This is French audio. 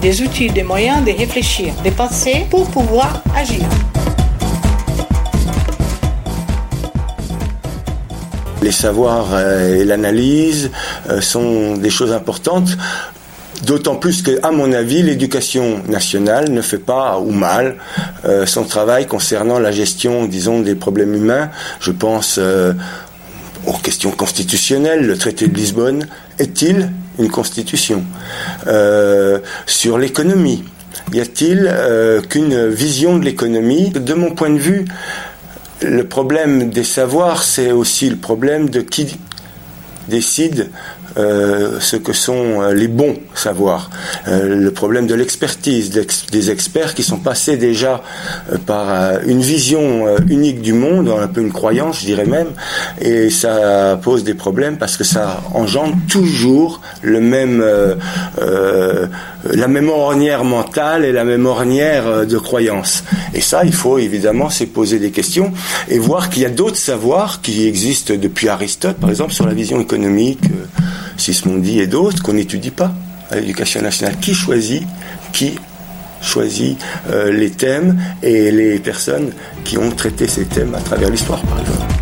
des outils, des moyens de réfléchir, de penser pour pouvoir agir. Les savoirs euh, et l'analyse euh, sont des choses importantes. D'autant plus que, à mon avis, l'éducation nationale ne fait pas ou mal euh, son travail concernant la gestion, disons, des problèmes humains. Je pense aux questions constitutionnelles. Le traité de Lisbonne est-il une constitution euh, Sur l'économie, y a-t-il euh, qu'une vision de l'économie? De mon point de vue, le problème des savoirs, c'est aussi le problème de qui décide euh, ce que sont les bons savoirs. Euh, le problème de l'expertise, des experts qui sont passés déjà par une vision unique du monde, un peu une croyance, je dirais même, et ça pose des problèmes parce que ça engendre toujours la même ornière mentale et la même ornière de croyance. Et ça, il faut évidemment se poser des questions et voir qu'il y a d'autres savoirs qui existent depuis Aristote, par exemple, sur la vision économique. Sismondi et d'autres qu'on n'étudie pas à l'éducation nationale. Qui choisit Qui choisit euh, les thèmes et les personnes qui ont traité ces thèmes à travers l'histoire, par exemple